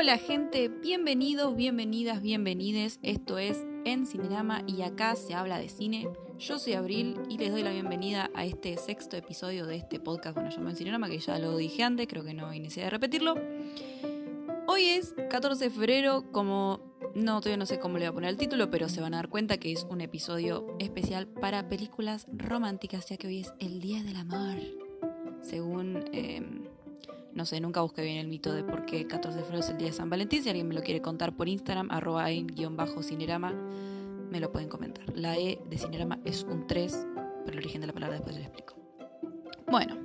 Hola gente, bienvenidos, bienvenidas, bienvenides. Esto es En Cinerama y acá se habla de cine. Yo soy Abril y les doy la bienvenida a este sexto episodio de este podcast, bueno, llamo En Cinerama, que ya lo dije antes, creo que no hay necesidad de repetirlo. Hoy es 14 de febrero, como no, todavía no sé cómo le voy a poner el título, pero se van a dar cuenta que es un episodio especial para películas románticas, ya que hoy es el Día del Amor. Según, em, no sé, nunca busqué bien el mito de por qué 14 de febrero es el Día de San Valentín. Si alguien me lo quiere contar por Instagram, arroba cinerama me lo pueden comentar. La E de Cinerama es un 3, pero el origen de la palabra después les explico. Bueno,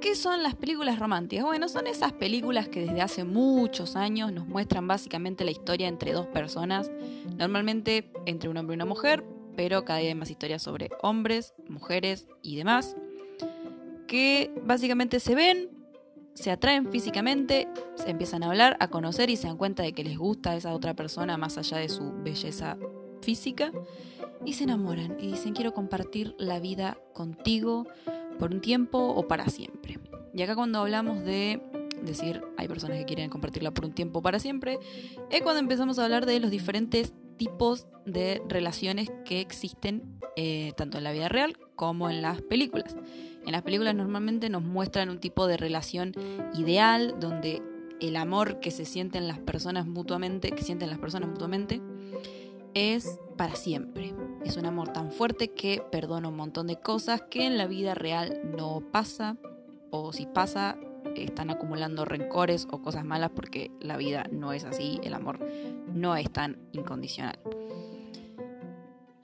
¿Qué son las películas románticas? Bueno, son esas películas que desde hace muchos años nos muestran básicamente la historia entre dos personas, normalmente entre un hombre y una mujer, pero cada día hay más historias sobre hombres, mujeres y demás, que básicamente se ven, se atraen físicamente, se empiezan a hablar, a conocer y se dan cuenta de que les gusta esa otra persona más allá de su belleza física y se enamoran y dicen quiero compartir la vida contigo por un tiempo o para siempre. Y acá cuando hablamos de decir hay personas que quieren compartirla por un tiempo para siempre, es cuando empezamos a hablar de los diferentes tipos de relaciones que existen eh, tanto en la vida real como en las películas. En las películas normalmente nos muestran un tipo de relación ideal donde el amor que se sienten las personas mutuamente, que sienten las personas mutuamente, es para siempre. Es un amor tan fuerte que perdona un montón de cosas que en la vida real no pasa, o si pasa, están acumulando rencores o cosas malas porque la vida no es así, el amor no es tan incondicional.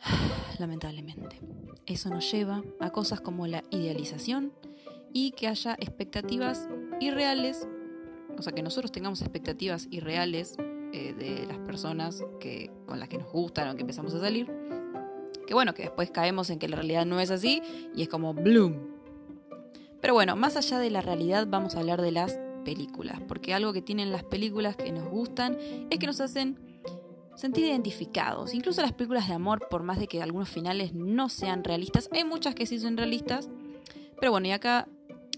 Lamentablemente. Eso nos lleva a cosas como la idealización y que haya expectativas irreales, o sea, que nosotros tengamos expectativas irreales eh, de las personas que, con las que nos gustan o que empezamos a salir. Que bueno, que después caemos en que la realidad no es así y es como bloom. Pero bueno, más allá de la realidad vamos a hablar de las películas, porque algo que tienen las películas que nos gustan es que nos hacen sentir identificados. Incluso las películas de amor, por más de que algunos finales no sean realistas, hay muchas que sí son realistas. Pero bueno, y acá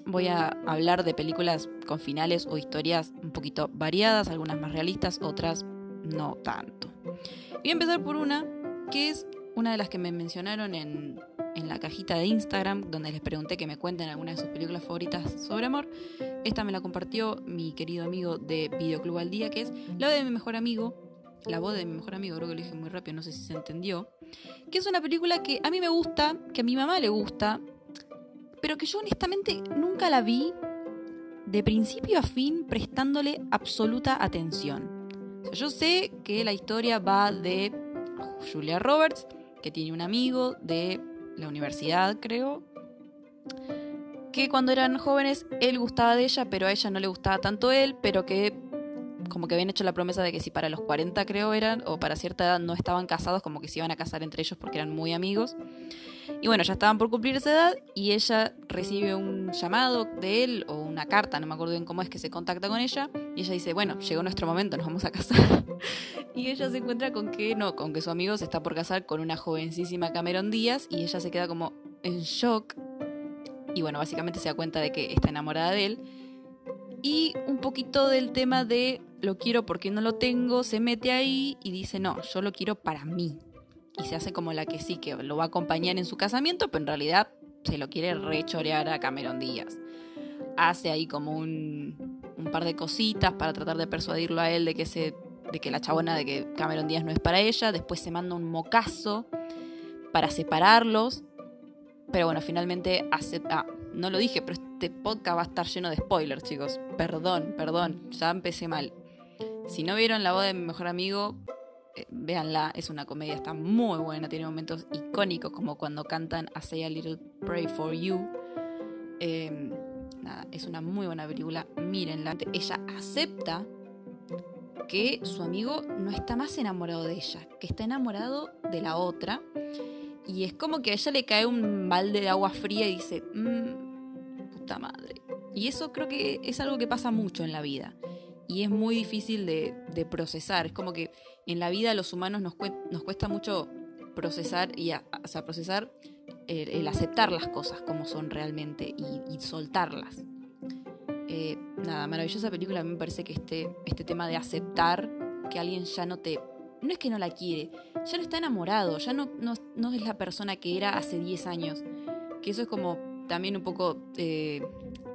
voy a hablar de películas con finales o historias un poquito variadas, algunas más realistas, otras no tanto. Voy a empezar por una que es una de las que me mencionaron en, en la cajita de Instagram, donde les pregunté que me cuenten algunas de sus películas favoritas sobre amor. Esta me la compartió mi querido amigo de Videoclub al Día, que es la de mi mejor amigo, la voz de mi mejor amigo, creo que lo dije muy rápido, no sé si se entendió, que es una película que a mí me gusta, que a mi mamá le gusta, pero que yo honestamente nunca la vi de principio a fin prestándole absoluta atención. yo sé que la historia va de Julia Roberts, que tiene un amigo de la universidad, creo, que cuando eran jóvenes él gustaba de ella, pero a ella no le gustaba tanto él, pero que como que habían hecho la promesa de que si para los 40 creo eran, o para cierta edad no estaban casados, como que se iban a casar entre ellos porque eran muy amigos. Y bueno, ya estaban por cumplir esa edad y ella recibe un llamado de él o una carta, no me acuerdo bien cómo es que se contacta con ella y ella dice, bueno, llegó nuestro momento, nos vamos a casar. y ella se encuentra con que no, con que su amigo se está por casar con una jovencísima Cameron Díaz y ella se queda como en shock. Y bueno, básicamente se da cuenta de que está enamorada de él. Y un poquito del tema de lo quiero porque no lo tengo, se mete ahí y dice, no, yo lo quiero para mí y se hace como la que sí, que lo va a acompañar en su casamiento, pero en realidad se lo quiere rechorear a Cameron Díaz. Hace ahí como un, par de cositas para tratar de persuadirlo a él de que, se, de que la chabona de que Cameron Díaz no es para ella. Después se manda un mocazo para separarlos. Pero bueno, finalmente acepta. Ah, no lo dije, pero este podcast va a estar lleno de spoilers, chicos. Perdón, perdón, ya empecé mal. Si no vieron la voz de mi mejor amigo, eh, véanla, es una comedia, está muy buena, tiene momentos icónicos como cuando cantan A Say a Little Pray for You. Em, nada, es una muy buena película, mírenla. Ella acepta que su amigo no está más enamorado de ella, que está enamorado de la otra. Y es como que a ella le cae un balde de agua fría y dice, mmm, puta madre. Y eso creo que es algo que pasa mucho en la vida y es muy difícil de, procesar. Es como que en la vida a los humanos nos, cuesta mucho procesar y procesar el, aceptar las cosas como son realmente y, soltarlas. Eh, nada, maravillosa película. A mí me parece que este, este tema de aceptar que alguien ya no te... No es que no la quiere, ya no está enamorado, ya no, no, es la persona que era hace 10 años. Que eso es como también un poco eh,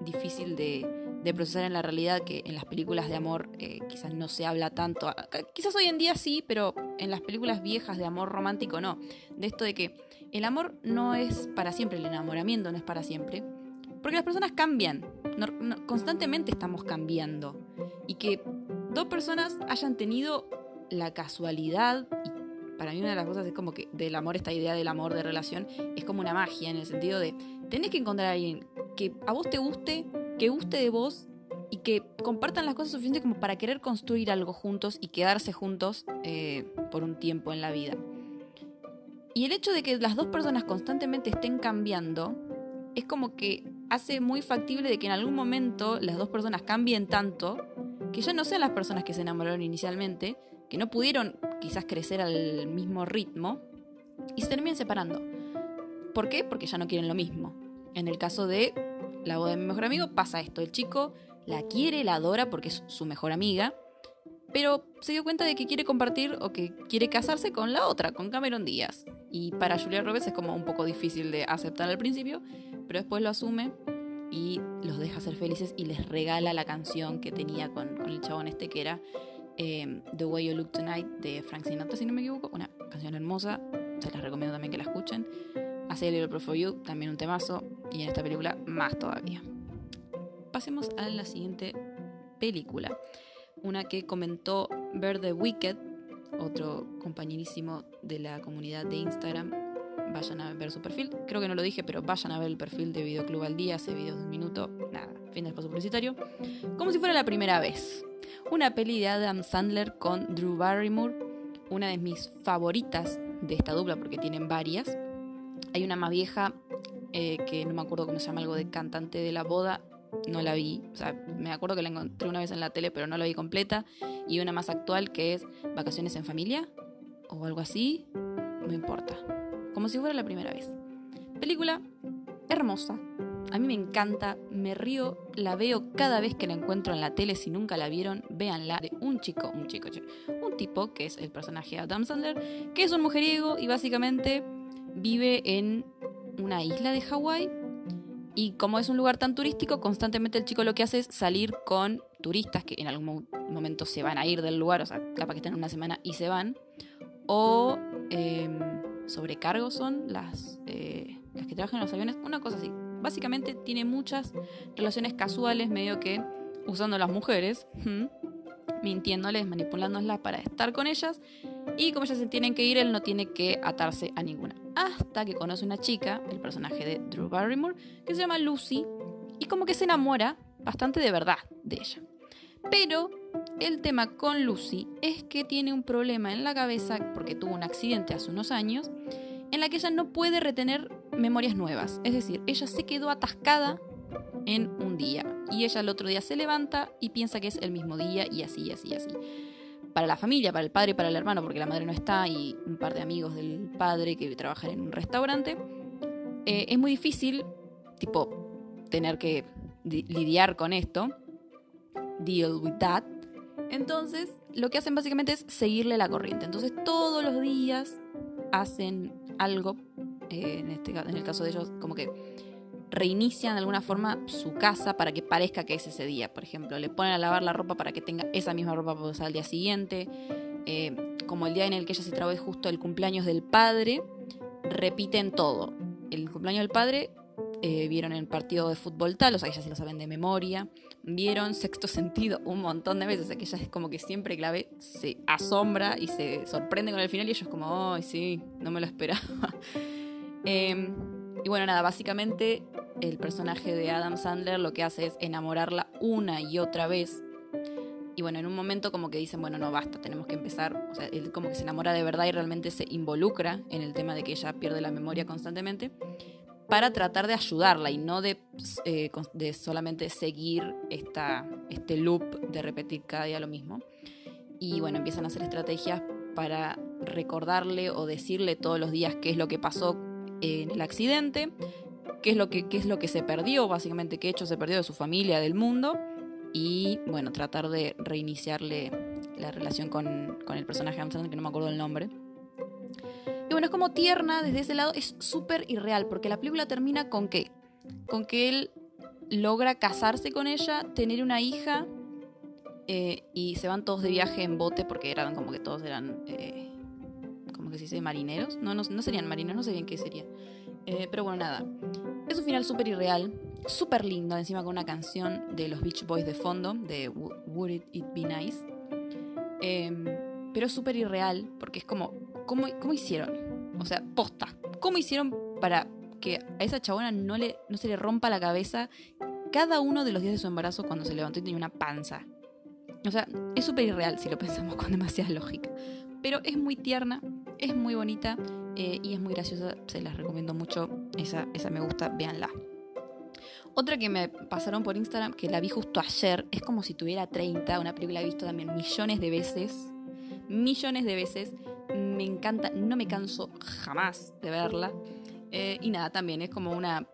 difícil de, de, procesar en la realidad, que en las películas de amor eh, quizás no se habla tanto. Quizás hoy en día sí, pero en las películas viejas de amor romántico no. De esto de que el amor no es para siempre, el enamoramiento no es para siempre. Porque las personas cambian, constantemente estamos cambiando. Y que dos personas hayan tenido la casualidad, para mí una de las cosas es como que del amor, esta idea del amor de relación, es como una magia en el sentido de, tenés que encontrar a alguien que a vos te guste, que guste de vos y que compartan las cosas suficientes como para querer construir algo juntos y quedarse juntos eh, por un tiempo en la vida. Y el hecho de que las dos personas constantemente estén cambiando es como que hace muy factible de que en algún momento las dos personas cambien tanto que ya no sean las personas que se enamoraron inicialmente, que no pudieron quizás crecer al mismo ritmo y se terminen separando. ¿Por qué? Porque ya no quieren lo mismo. En el caso de la boda de mi mejor amigo pasa esto, el chico la quiere, la adora porque es su mejor amiga, pero se dio cuenta de que quiere compartir o que quiere casarse con la otra, con Cameron Díaz. Y para Julia Roberts es como un poco difícil de aceptar al principio, pero después lo asume y los deja ser felices y les regala la canción que tenía con, el chabón este que era eh, The Way You Look Tonight de Frank Sinatra, si no me equivoco. Una canción hermosa, se las recomiendo también que la escuchen. Hace Little Pro For You, también un temazo, y en esta película más todavía. Pasemos a la siguiente película una que comentó Ver the Wicked, otro compañerísimo de la comunidad de Instagram. Vayan a ver su perfil. Creo que no lo dije, pero vayan a ver el perfil de Videoclub al día, hace videos de un minuto. Nada, fin del paso publicitario. Como si fuera la primera vez. Una peli de Adam Sandler con Drew Barrymore, una de mis favoritas de esta dupla porque tienen varias. Hay una más vieja eh, que no me acuerdo cómo se llama, algo de cantante de la boda no la vi. O sea, me acuerdo que la encontré una vez en la tele, pero no la vi completa. Y una más actual que es Vacaciones en Familia o algo así. No importa. Como si fuera la primera vez. Película hermosa. A mí me encanta, me río, la veo cada vez que la encuentro en la tele. Si nunca la vieron, véanla. De un chico, un chico, un tipo que es el personaje de Adam Sandler, que es un mujeriego y básicamente vive en una isla de Hawái y como es un lugar tan turístico, constantemente el chico lo que hace es salir con turistas que en algún momento se van a ir del lugar, o sea, capaz que están una semana y se van. O em, sobrecargos son las, eh, las que trabajan en los aviones, una cosa así. Básicamente tiene muchas relaciones casuales, medio que usando a las mujeres, mintiéndoles, manipulándolas para estar con ellas. Y como ellas se tienen que ir, él no tiene que atarse a ninguna hasta que conoce una chica, el personaje de Drew Barrymore, que se llama Lucy, y como que se enamora bastante de verdad de ella. Pero el tema con Lucy es que tiene un problema en la cabeza porque tuvo un accidente hace unos años en la que ella no puede retener memorias nuevas. Es decir, ella se quedó atascada en un día y ella el otro día se levanta y piensa que es el mismo día y así, así, así para la familia, para el padre y para el hermano, porque la madre no está, y un par de amigos del padre que trabajan en un restaurante, eh, es muy difícil, tipo, tener que lidiar con esto, deal with that. Entonces, lo que hacen básicamente es seguirle la corriente. Entonces, todos los días hacen algo, eh, en, este, en el caso de ellos, como que reinician de alguna forma su casa para que parezca que es ese día. Por ejemplo, le ponen a lavar la ropa para que tenga esa misma ropa para usar al día siguiente. Eh, como el día en el que ella se trabó es justo el cumpleaños del padre, repiten todo. El cumpleaños del padre eh, vieron el partido de fútbol tal, o sea, ya se lo saben de memoria. Vieron sexto sentido un montón de veces, o sea, que ella es como que siempre clave se asombra y se sorprende con el final y ellos como, ay, sí, no me lo esperaba. Em, y bueno, nada, básicamente el personaje de Adam Sandler lo que hace es enamorarla una y otra vez. Y bueno, en un momento como que dicen, bueno, no basta, tenemos que empezar. Él como que se enamora de verdad y realmente se involucra en el tema de que ella pierde la memoria constantemente para tratar de ayudarla y no de, eh, de solamente seguir esta, este loop de repetir cada día lo mismo. Y bueno, empiezan a hacer estrategias para recordarle o decirle todos los días qué es lo que pasó en el accidente qué es lo que, qué es lo que se perdió, básicamente qué hecho se perdió de su familia, del mundo, y bueno, tratar de reiniciarle la relación con, con el personaje de Adam que no me acuerdo el nombre. Y bueno, es como tierna desde ese lado, es súper irreal, porque la película termina con que, con que él logra casarse con ella, tener una hija, eh, y se van todos de viaje en bote, porque eran como que todos eran, eh, como que se dice, marineros. No, no, no serían marineros, no sé bien qué sería. Eh, pero bueno, nada. Es un final súper irreal, súper lindo, encima con una canción de los Beach Boys de fondo, de Would It, Be Nice. Em, pero súper irreal, porque es como, ¿cómo, ¿cómo hicieron? O sea, posta. ¿Cómo hicieron para que a esa chabona no, le, no se le rompa la cabeza cada uno de los días de su embarazo cuando se levantó y tenía una panza? O sea, es súper irreal si lo pensamos con demasiada lógica. Pero es muy tierna, es muy bonita eh, y es muy graciosa. Se las recomiendo mucho. Esa, esa me gusta, véanla. Otra que me pasaron por Instagram, que la vi justo ayer, es como si tuviera 30, una película he visto también millones de veces. Millones de veces. Me encanta, no me canso jamás de verla. Eh, y nada, también es como una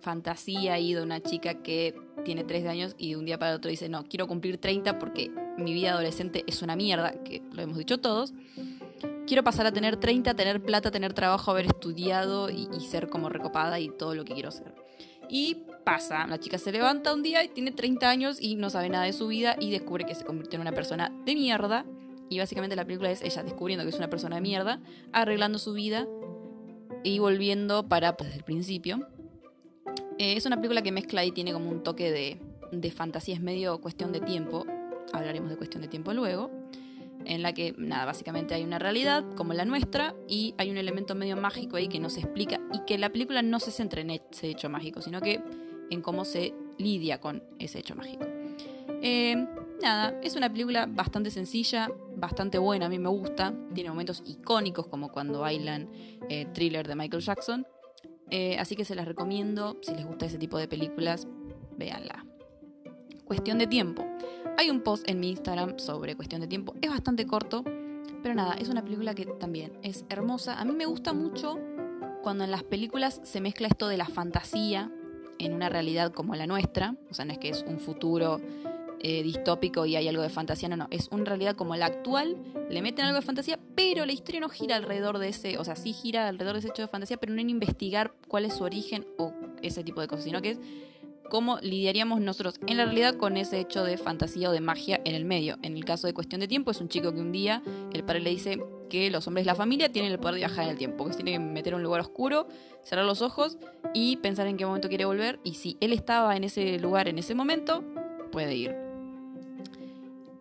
fantasía ahí de una chica que tiene 13 años y de un día para otro dice, no, quiero cumplir 30 porque mi vida adolescente es una mierda, que lo hemos dicho todos. Quiero pasar a tener 30, tener plata, tener trabajo, haber estudiado y, ser como recopada y todo lo que quiero ser. Y pasa, la chica se levanta un día y tiene 30 años y no sabe nada de su vida y descubre que se convirtió en una persona de mierda. Y básicamente la película es ella descubriendo que es una persona de mierda, arreglando su vida y volviendo para pues, desde el principio. Eh, es una película que mezcla y tiene como un toque de, de fantasía, es medio cuestión de tiempo, hablaremos de cuestión de tiempo luego, en la que, nada, básicamente hay una realidad como la nuestra y hay un elemento medio mágico ahí que nos explica y que la película no se centra en ese hecho mágico, sino que en cómo se lidia con ese hecho mágico. Eh, nada, es una película bastante sencilla, bastante buena, a mí me gusta, tiene momentos icónicos como cuando bailan eh, Thriller de Michael Jackson, eh, así que se las recomiendo. Si les gusta ese tipo de películas, véanla. Cuestión de tiempo. Hay un post en mi Instagram sobre Cuestión de tiempo. Es bastante corto, pero nada, es una película que también es hermosa. A mí me gusta mucho cuando en las películas se mezcla esto de la fantasía en una realidad como la nuestra. O sea, no es que es un futuro eh, distópico y hay algo de fantasía, no, no, es una realidad como la actual, le meten algo de fantasía, pero la historia no gira alrededor de ese, o sea, sí gira alrededor de ese hecho de fantasía, pero no en investigar cuál es su origen o ese tipo de cosas, sino que es cómo lidiaríamos nosotros en la realidad con ese hecho de fantasía o de magia en el medio. En el caso de cuestión de tiempo, es un chico que un día el padre le dice que los hombres de la familia tienen el poder de viajar en el tiempo, que se tiene que meter a un lugar oscuro, cerrar los ojos y pensar en qué momento quiere volver. Y si él estaba en ese lugar en ese momento, puede ir.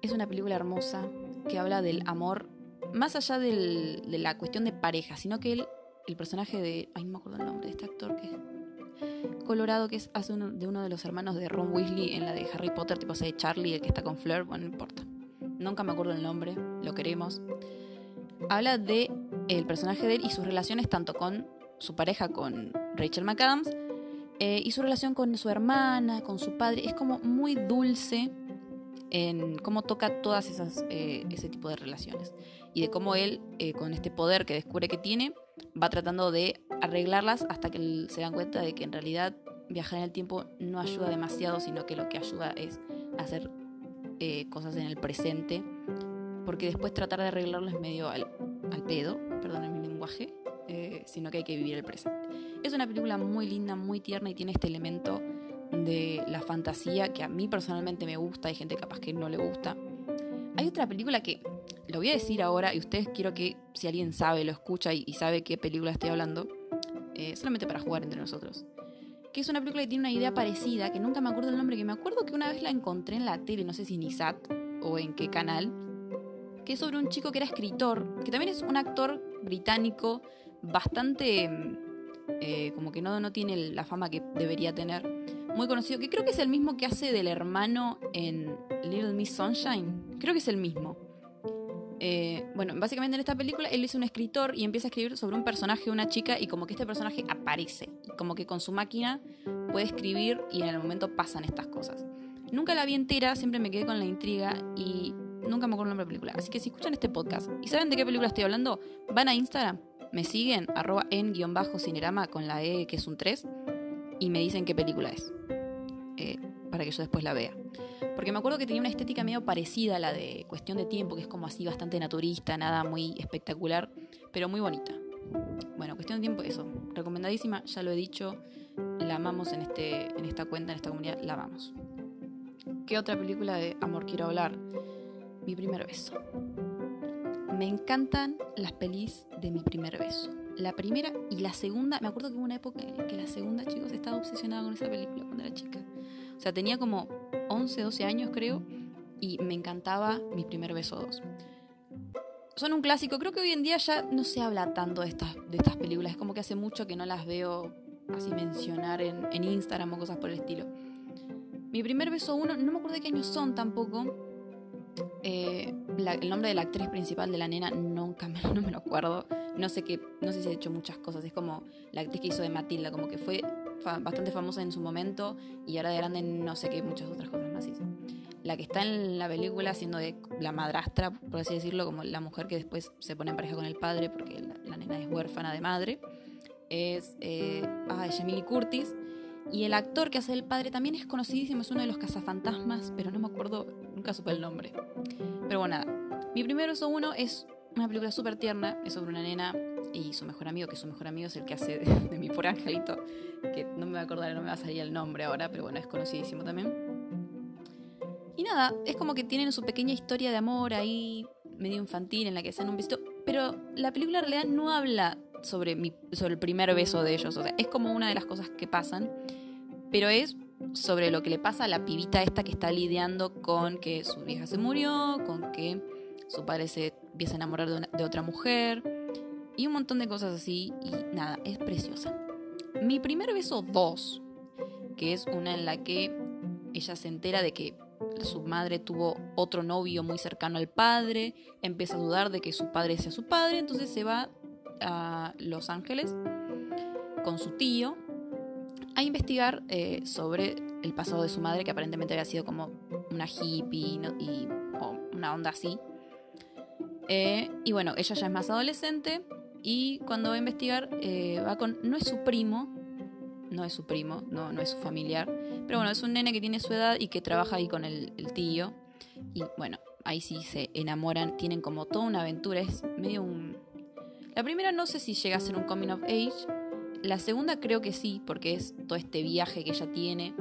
Es una película hermosa que habla del amor, más allá de la cuestión de pareja, sino que él, el personaje de. Ay, no me acuerdo el nombre de este actor que. Colorado, que es, uno, de uno de los hermanos de Ron Weasley en la de Harry Potter, tipo ese de Charlie, el que está con Fleur, bueno, no importa. Nunca me acuerdo el nombre, lo queremos. Habla de el personaje de él y sus relaciones tanto con su pareja, con Rachel McAdams, eh, y su relación con su hermana, con su padre. Es como muy dulce en cómo toca todas esas eh, ese tipo de relaciones y de cómo él eh, con este poder que descubre que tiene va tratando de arreglarlas hasta que se dan cuenta de que en realidad viajar en el tiempo no ayuda demasiado sino que lo que ayuda es hacer eh, cosas en el presente porque después tratar de arreglarlo es medio al, al pedo perdón mi lenguaje sino que hay que vivir el presente es una película muy linda muy tierna y tiene este elemento de la fantasía que a mí personalmente me gusta, hay gente capaz que no le gusta. Hay otra película que lo voy a decir ahora y ustedes quiero que si alguien sabe, lo escucha y, sabe qué película estoy hablando, eh, solamente para jugar entre nosotros. Que es una película que tiene una idea parecida, que nunca me acuerdo el nombre, que me acuerdo que una vez la encontré en la tele, no sé si en ISAT o en qué canal, que es sobre un chico que era escritor, que también es un actor británico bastante... Eh, como que no, no tiene la fama que debería tener muy conocido, que creo que es el mismo que hace del hermano en Little Miss Sunshine. Creo que es el mismo. Eh, bueno, básicamente en esta película él es un escritor y empieza a escribir sobre un personaje, una chica, y como que este personaje aparece. como que con su máquina puede escribir y en el momento pasan estas cosas. Nunca la vi entera, siempre me quedé con la intriga y nunca me acuerdo el nombre de la película. Así que si escuchan este podcast y saben de qué película estoy hablando, van a Instagram, me siguen, arroba en guion bajo cinerama con la E que es un 3 y me dicen qué película es. Eh, para que yo después la vea. Porque me acuerdo que tenía una estética medio parecida a la de Cuestión de Tiempo, que es como así bastante naturista, nada muy espectacular, pero muy bonita. Bueno, Cuestión de Tiempo, eso. Recomendadísima, ya lo he dicho. La amamos en, este, en esta cuenta, en esta comunidad, la amamos. ¿Qué otra película de amor quiero hablar? Mi primer beso. Me encantan las pelis de mi primer beso. La primera y la segunda, me acuerdo que hubo una época en que la segunda, chicos, estaba obsesionada con esa película cuando era chica. O sea, tenía como 11, 12 años creo, y me encantaba mi primer beso 2. Son un clásico, creo que hoy en día ya no se habla tanto de estas, de estas películas, es como que hace mucho que no las veo así mencionar en, en Instagram o cosas por el estilo. Mi primer beso 1, no me acuerdo de qué años son tampoco, eh, el nombre de la actriz principal de la nena nunca me, no me lo acuerdo. No sé qué, no sé si ha hecho muchas cosas. Es como la actriz que hizo de Matilda, como que fue bastante famosa en su momento y ahora de grande no sé qué muchas otras cosas más hizo. La que está en la película haciendo de la madrastra, por así decirlo, como la mujer que después se pone en pareja con el padre porque la, nena es huérfana de madre, es eh, ah, Jamie Curtis. Y el actor que hace el padre también es conocidísimo, es uno de los cazafantasmas, pero no me acuerdo, nunca supe el nombre. Pero bueno, nada. Mi primer beso uno es una película súper tierna, es sobre una nena y su mejor amigo, que su mejor amigo es el que hace de, mi por angelito, que no me voy a acordar, no me va a salir el nombre ahora, pero bueno, es conocidísimo también. Y nada, es como que tienen su pequeña historia de amor ahí, medio infantil, en la que se han un besito, pero la película en realidad no habla sobre, mi, sobre el primer beso de ellos. O sea, es como una de las cosas que pasan, pero es sobre lo que le pasa a la pibita esta que está lidiando con que su vieja se murió, con que su padre se empieza a enamorar de, otra mujer y un montón de cosas así. Y nada, es preciosa. Mi primer beso 2, que es una en la que ella se entera de que su madre tuvo otro novio muy cercano al padre, empieza a dudar de que su padre sea su padre, entonces se va a Los Ángeles con su tío a investigar eh, sobre el pasado de su madre, que aparentemente había sido como una hippie y, o una onda así. Eh, y bueno, ella ya es más adolescente y cuando va a investigar eh, va con... No es su primo, no es su primo, no, no es su familiar, pero bueno, es un nene que tiene su edad y que trabaja ahí con el, el tío. Y bueno, ahí sí se enamoran, tienen como toda una aventura, es medio un la primera no sé si llega a ser un coming of age. La segunda creo que sí, porque es todo este viaje que ella tiene,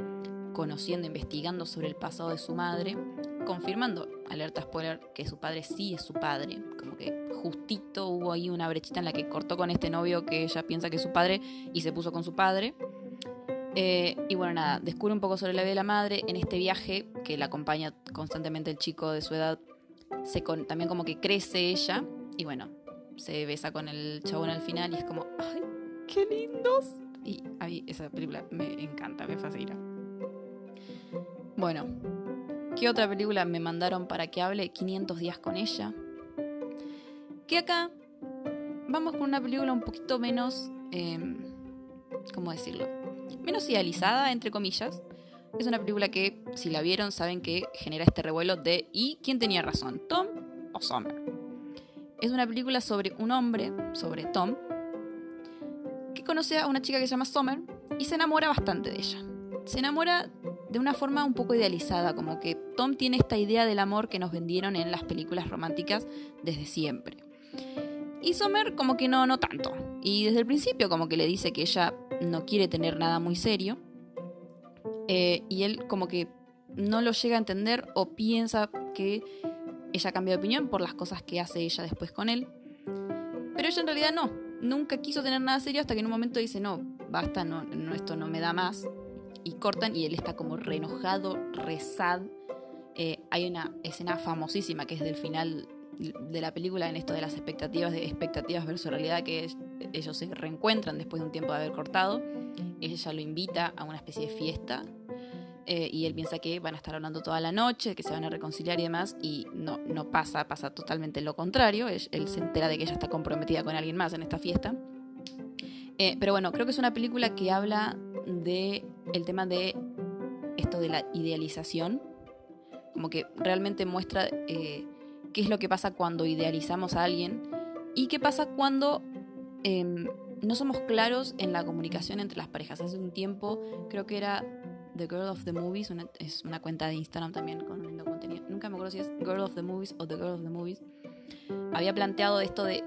conociendo, investigando sobre el pasado de su madre, confirmando, alerta spoiler, que su padre sí es su padre. Como que justito hubo ahí una brechita en la que cortó con este novio que ella piensa que es su padre y se puso con su padre. Eh, y bueno, nada, descubre un poco sobre la vida de la madre en este viaje que la acompaña constantemente el chico de su edad. Se también como que crece ella y bueno, se besa con el chabón al final y es como, ¡ay, qué lindos! Y a mí esa película me encanta, me fascina. Bueno, ¿qué otra película me mandaron para que hable? 500 días con ella. Que acá vamos con una película un poquito menos, em, ¿cómo decirlo? Menos idealizada, entre comillas. Es una película que, si la vieron, saben que genera este revuelo de ¿y quién tenía razón? ¿Tom o Summer? Es una película sobre un hombre, sobre Tom, que conoce a una chica que se llama Summer y se enamora bastante de ella. Se enamora de una forma un poco idealizada, como que Tom tiene esta idea del amor que nos vendieron en las películas románticas desde siempre. Y Summer como que no, no tanto. Y desde el principio como que le dice que ella no quiere tener nada muy serio. Eh, y él como que no lo llega a entender o piensa que ella cambia de opinión por las cosas que hace ella después con él. Pero ella en realidad no. Nunca quiso tener nada serio hasta que en un momento dice, no, basta, no, esto no me da más. Y cortan y él está como re enojado, re eh, hay una escena famosísima que es del final de la película en esto de las expectativas, de expectativas versus realidad, que ellos se reencuentran después de un tiempo de haber cortado. Ella lo invita a una especie de fiesta eh, y él piensa que van a estar hablando toda la noche, que se van a reconciliar y demás, y no, no pasa, pasa totalmente lo contrario, él, se entera de que ella está comprometida con alguien más en esta fiesta. Eh, pero bueno, creo que es una película que habla de el tema de esto de la idealización, como que realmente muestra eh, qué es lo que pasa cuando idealizamos a alguien y qué pasa cuando em, no somos claros en la comunicación entre las parejas. Hace un tiempo creo que era The Girl of the Movies, es una cuenta de Instagram también con lindo contenido. Nunca me acuerdo si es Girl of the Movies o The Girl of the Movies. Había planteado esto de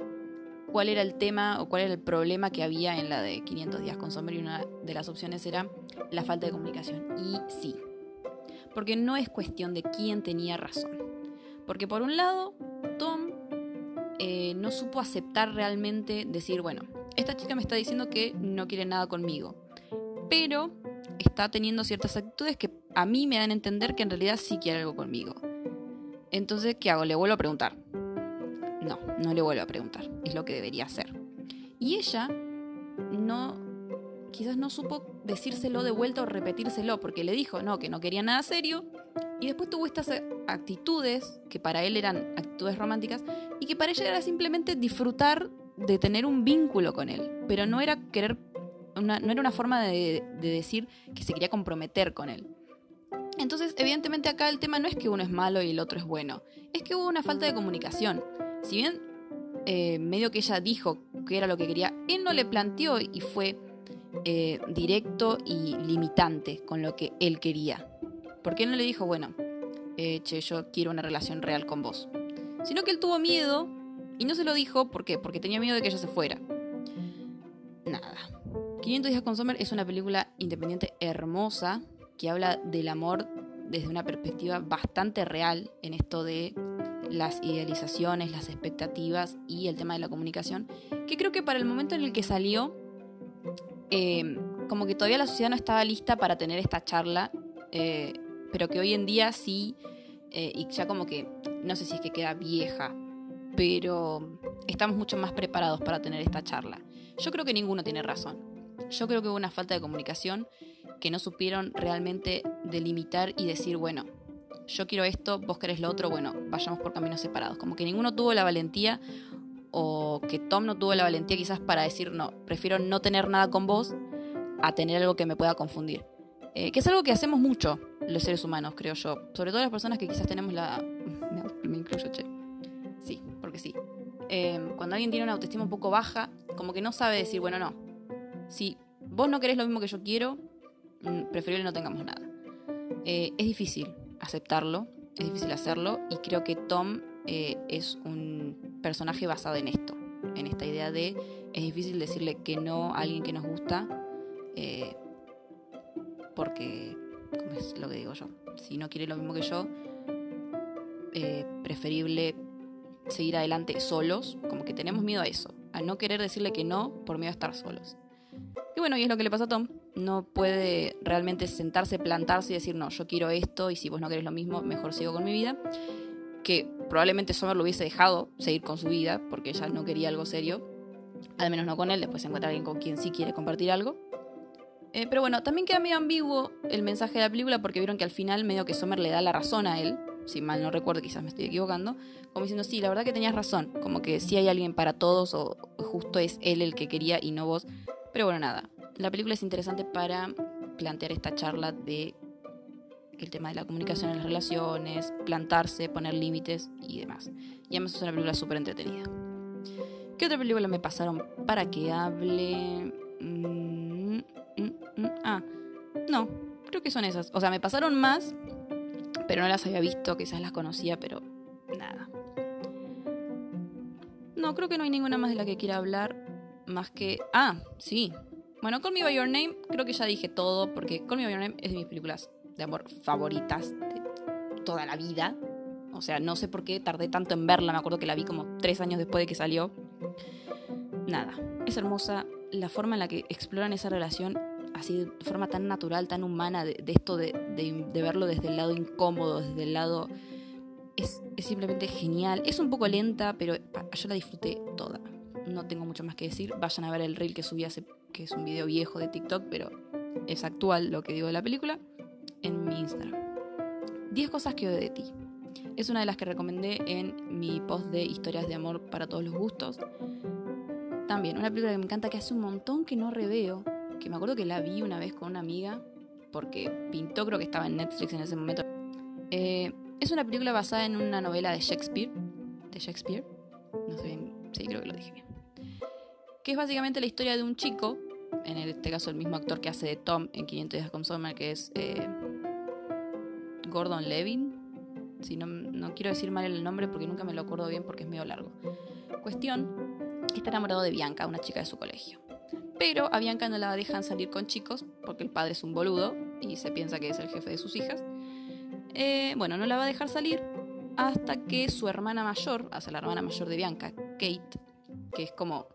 cuál era el tema o cuál era el problema que había en la de 500 días con Summer y una de las opciones era la falta de comunicación. Y sí, porque no es cuestión de quién tenía razón. Porque por un lado, Tom eh, no supo aceptar realmente decir, bueno, esta chica me está diciendo que no quiere nada conmigo, pero está teniendo ciertas actitudes que a mí me dan a entender que en realidad sí quiere algo conmigo. Entonces, ¿qué hago? ¿Le vuelvo a preguntar? No, no le vuelvo a preguntar. Es lo que debería hacer. Y ella no, quizás no supo decírselo de vuelta o repetírselo, porque le dijo, no, que no quería nada serio. Y después tuvo estas actitudes, que para él eran actitudes románticas, y que para ella era simplemente disfrutar de tener un vínculo con él. Pero no era querer no era una forma de, decir que se quería comprometer con él. Entonces, evidentemente acá el tema no es que uno es malo y el otro es bueno, es que hubo una falta de comunicación. Si bien eh, medio que ella dijo que era lo que quería, él no le planteó y fue eh, directo y limitante con lo que él quería. Porque él no le dijo, bueno, eh, che, yo quiero una relación real con vos. Sino que él tuvo miedo y no se lo dijo, ¿por qué? Porque tenía miedo de que ella se fuera. Nada. 500 días con Sommer es una película independiente hermosa que habla del amor desde una perspectiva bastante real en esto de las idealizaciones, las expectativas y el tema de la comunicación, que creo que para el momento en el que salió, eh, como que todavía la sociedad no estaba lista para tener esta charla, eh, pero que hoy en día sí, eh, y ya como que, no sé si es que queda vieja, pero estamos mucho más preparados para tener esta charla. Yo creo que ninguno tiene razón. Yo creo que hubo una falta de comunicación que no supieron realmente delimitar y decir, bueno, yo quiero esto, vos querés lo otro, bueno, vayamos por caminos separados. Como que ninguno tuvo la valentía o que Tom no tuvo la valentía quizás para decir, no, prefiero no tener nada con vos a tener algo que me pueda confundir. Eh, que es algo que hacemos mucho los seres humanos, creo yo. Sobre todo las personas que quizás tenemos la... Me, incluyo, che. Sí, porque sí. Eh, cuando alguien tiene una autoestima un poco baja, como que no sabe decir, bueno, no, si vos no querés lo mismo que yo quiero, mm, preferible no tengamos nada. Eh, es difícil aceptarlo, es difícil hacerlo y creo que Tom eh, es un personaje basado en esto, en esta idea de es difícil decirle que no a alguien que nos gusta eh, porque, como es lo que digo yo, si no quiere lo mismo que yo, preferible seguir adelante solos, como que tenemos miedo a eso, a no querer decirle que no por miedo a estar solos. Y bueno, y es lo que le pasa a Tom. No puede realmente sentarse, plantarse y decir, no, yo quiero esto y si vos no querés lo mismo, mejor sigo con mi vida. Que probablemente Summer lo hubiese dejado seguir con su vida porque ella no quería algo serio. Al menos no con él, después se encuentra alguien con quien sí quiere compartir algo. Eh, pero bueno, también queda medio ambiguo el mensaje de la película porque vieron que al final medio que Summer le da la razón a él, si mal no recuerdo, quizás me estoy equivocando, como diciendo, sí, la verdad que tenías razón, como que si hay alguien para todos o justo es él el que quería y no vos. Pero bueno, nada. La película es interesante para plantear esta charla de el tema de la comunicación en las relaciones, plantarse, poner límites y demás. Y además es una película súper entretenida. ¿Qué otra película me pasaron para que hable? Mm, mm, mm, ah, no, creo que son esas. O sea, me pasaron más, pero no las había visto, quizás las conocía, pero nada. No, creo que no hay ninguna más de la que quiera hablar más que... Ah, sí. Bueno, Call Me By Your Name, creo que ya dije todo, porque Call Me By Your Name es de mis películas de amor favoritas de toda la vida. O sea, no sé por qué tardé tanto en verla, me acuerdo que la vi como tres años después de que salió. Nada, es hermosa la forma en la que exploran esa relación así de forma tan natural, tan humana, de, esto de, de, verlo desde el lado incómodo, desde el lado... Es, es simplemente genial. Es un poco lenta, pero yo la disfruté toda no tengo mucho más que decir. Vayan a ver el reel que subí hace, que es un video viejo de TikTok, pero es actual lo que digo de la película, en mi Instagram. 10 cosas que odio de ti. Es una de las que recomendé en mi post de historias de amor para todos los gustos. También, una película que me encanta, que hace un montón que no reveo, que me acuerdo que la vi una vez con una amiga, porque pintó, creo que estaba en Netflix en ese momento. Eh, es una película basada en una novela de Shakespeare. De Shakespeare. No sé bien, sí, creo que lo dije bien que es básicamente la historia de un chico, en este caso el mismo actor que hace de Tom en 500 días con Summer, que es eh, Gordon Levin. Si no, no quiero decir mal el nombre porque nunca me lo acuerdo bien porque es medio largo. Cuestión, está enamorado de Bianca, una chica de su colegio. Pero a Bianca no la dejan salir con chicos porque el padre es un boludo y se piensa que es el jefe de sus hijas. Eh, bueno, no la va a dejar salir hasta que su hermana mayor, o sea, la hermana mayor de Bianca, Kate, que es como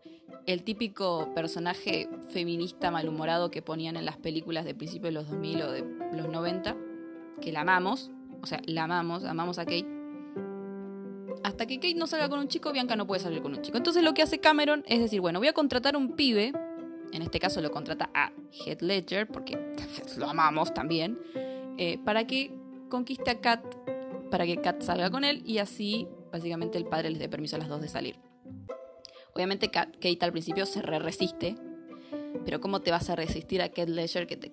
el típico personaje feminista malhumorado que ponían en las películas de principios de los 2000 o de los 90, que la amamos, o sea, la amamos, amamos a Kate. Hasta que Kate no salga con un chico, Bianca no puede salir con un chico. Entonces lo que hace Cameron es decir, bueno, voy a contratar un pibe, en este caso lo contrata a Heath Ledger, porque lo amamos también, eh, para que conquiste a Kat, para que Kat salga con él y así básicamente el padre les dé permiso a las dos de salir. Obviamente Kate al principio se re resiste, pero ¿cómo te vas a resistir a Kate Ledger que te,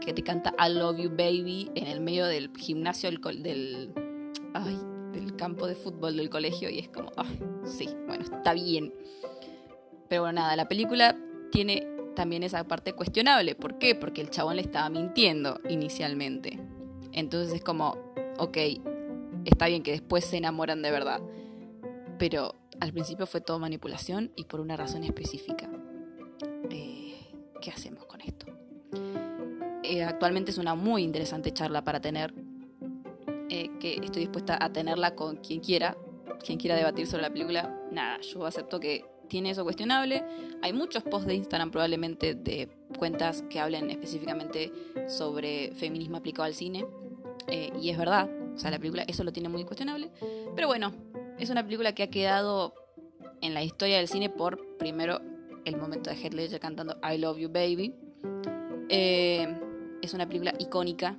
que te canta I Love You Baby en el medio del gimnasio del, del, campo de fútbol del colegio? Y es como, ay, sí, bueno, está bien. Pero bueno, nada, la película tiene también esa parte cuestionable. ¿Por qué? Porque el chabón le estaba mintiendo inicialmente. Entonces es como, ok, está bien que después se enamoran de verdad. Pero al principio fue todo manipulación y por una razón específica. Eh, ¿Qué hacemos con esto? Eh, actualmente es una muy interesante charla para tener, eh, que estoy dispuesta a tenerla con quien quiera, quien quiera debatir sobre la película. Nada, yo acepto que tiene eso cuestionable. Hay muchos posts de Instagram probablemente de cuentas que hablen específicamente sobre feminismo aplicado al cine. y es verdad, o sea, la película eso lo tiene muy cuestionable. Pero bueno, es una película que ha quedado en la historia del cine por, primero, el momento de Heath Ledger cantando I Love You Baby. Eh, es una película icónica,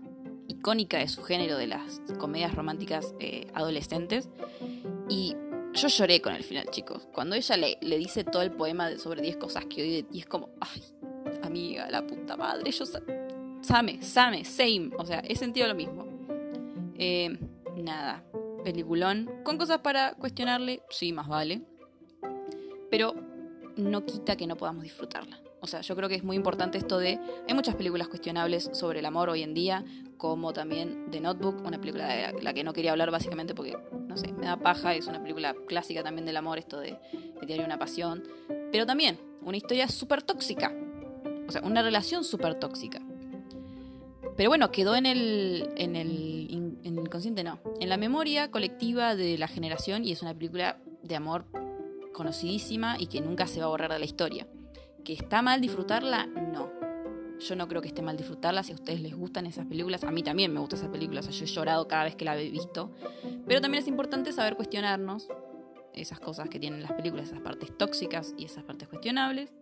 icónica de su género, de las comedias románticas eh, adolescentes. Y yo lloré con el final, chicos. Cuando ella le, le dice todo el poema sobre 10 cosas que oí de ti, es como, ay, amiga, la puta madre, yo... Same, same, same. O sea, he sentido lo mismo. Eh, nada, peliculón. Con cosas para cuestionarle, sí, más vale. Pero no quita que no podamos disfrutarla. O sea, yo creo que es muy importante esto de... Hay muchas películas cuestionables sobre el amor hoy en día, como también The Notebook, una película de la que no quería hablar básicamente porque, no sé, me da paja, es una película clásica también del amor, esto de, de diario una pasión. Pero también una historia súper tóxica. O sea, una relación súper tóxica. Pero bueno, quedó en el, en el, en el inconsciente, no. En la memoria colectiva de la generación y es una película de amor conocidísima y que nunca se va a borrar de la historia. ¿Que está mal disfrutarla? No. Yo no creo que esté mal disfrutarla. Si a ustedes les gustan esas películas, a mí también me gusta esa película. O sea, yo he llorado cada vez que la he visto. Pero también es importante saber cuestionarnos esas cosas que tienen las películas, esas partes tóxicas y esas partes cuestionables,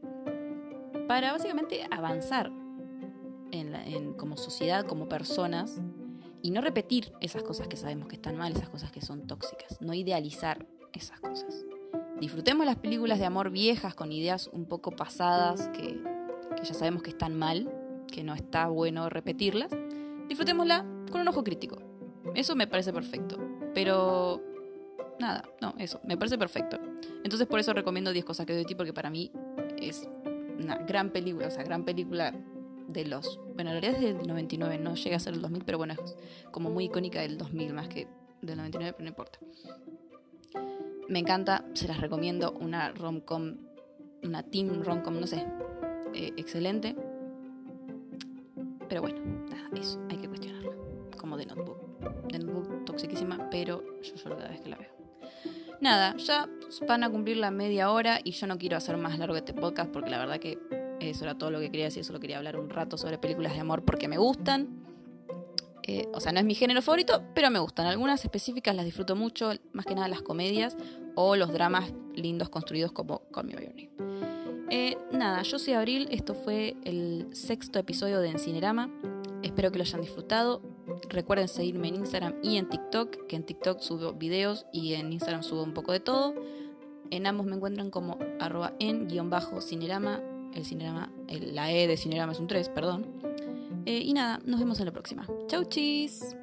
para básicamente avanzar como sociedad, como personas, y no repetir esas cosas que sabemos que están mal, esas cosas que son tóxicas, no idealizar esas cosas. Disfrutemos las películas de amor viejas con ideas un poco pasadas que, que ya sabemos que están mal, que no está bueno repetirlas. Disfrutémosla con un ojo crítico. Eso me parece perfecto. Pero nada, no, eso, me parece perfecto. Entonces por eso recomiendo 10 cosas que de ti porque para mí es una gran película, o sea, gran película de los... Bueno, en realidad es del 99, no llega a ser el 2000, pero bueno, es como muy icónica del 2000 más que del 99, pero no importa. Me encanta, se las recomiendo, una rom-com, una team rom-com, no sé, eh, excelente. Pero bueno, nada, eso, hay que cuestionarla. Como de Notebook. De Notebook, toxiquísima, pero yo lloro cada vez que la veo. Nada, ya van a cumplir la media hora y yo no quiero hacer más largo este podcast porque la verdad que eso era todo lo que quería decir, solo quería hablar un rato sobre películas de amor porque me gustan. Eh, o sea, no es mi género favorito, pero me gustan. Algunas específicas las disfruto mucho, más que nada las comedias o los dramas lindos construidos como Call Me By Your Name. Eh, nada, yo soy Abril, esto fue el sexto episodio de Encinerama. Espero que lo hayan disfrutado. Recuerden seguirme en Instagram y en TikTok, que en TikTok subo videos y en Instagram subo un poco de todo. En ambos me encuentran como arroba en guion bajo cinerama el Cinerama, el, la E de Cinerama es un 3, perdón. Eh, y nada, nos vemos en la próxima. Chau, chis.